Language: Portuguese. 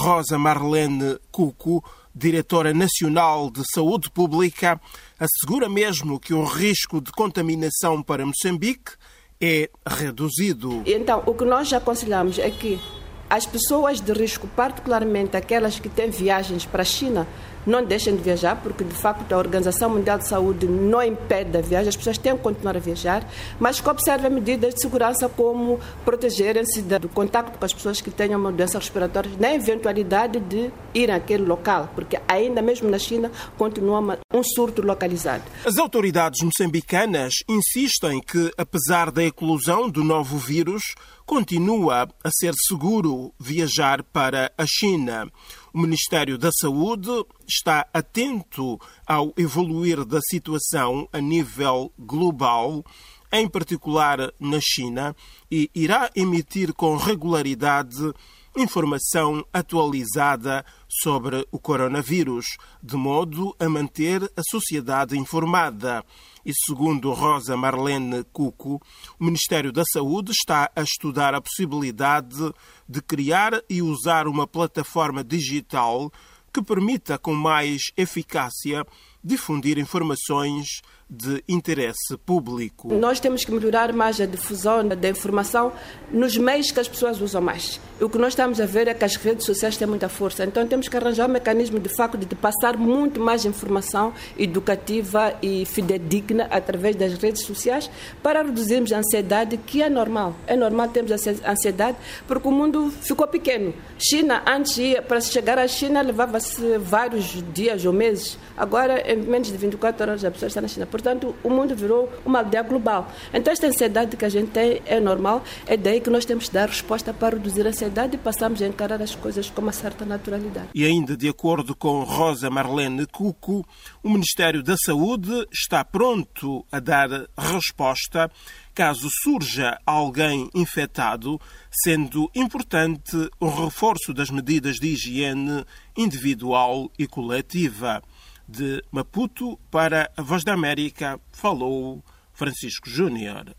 Rosa Marlene Cuco, diretora nacional de saúde pública, assegura mesmo que o risco de contaminação para Moçambique é reduzido. Então, o que nós aconselhamos é que as pessoas de risco, particularmente aquelas que têm viagens para a China, não deixem de viajar, porque de facto a Organização Mundial de Saúde não impede a viagem, as pessoas têm que continuar a viajar, mas que observem medidas de segurança como protegerem-se do contacto com as pessoas que tenham uma doença respiratória, na eventualidade de ir àquele local, porque ainda mesmo na China continua um surto localizado. As autoridades moçambicanas insistem que, apesar da eclosão do novo vírus, continua a ser seguro viajar para a China. O Ministério da Saúde está atento ao evoluir da situação a nível global, em particular na China, e irá emitir com regularidade informação atualizada sobre o coronavírus, de modo a manter a sociedade informada. E segundo Rosa Marlene Cuco, o Ministério da Saúde está a estudar a possibilidade de criar e usar uma plataforma digital que permita com mais eficácia difundir informações de interesse público. Nós temos que melhorar mais a difusão da informação nos meios que as pessoas usam mais. O que nós estamos a ver é que as redes sociais têm muita força, então temos que arranjar um mecanismo de facto de passar muito mais informação educativa e fidedigna através das redes sociais para reduzirmos a ansiedade, que é normal. É normal termos ansiedade porque o mundo ficou pequeno. China, antes, para chegar à China, levava-se vários dias ou meses. Agora, em menos de 24 horas, a pessoa está na China. Portanto, o mundo virou uma aldeia global. Então, esta ansiedade que a gente tem é normal, é daí que nós temos que dar resposta para reduzir a ansiedade e passarmos a encarar as coisas com uma certa naturalidade. E ainda de acordo com Rosa Marlene Cuco, o Ministério da Saúde está pronto a dar resposta caso surja alguém infectado, sendo importante o reforço das medidas de higiene individual e coletiva. De Maputo para a Voz da América, falou Francisco Júnior.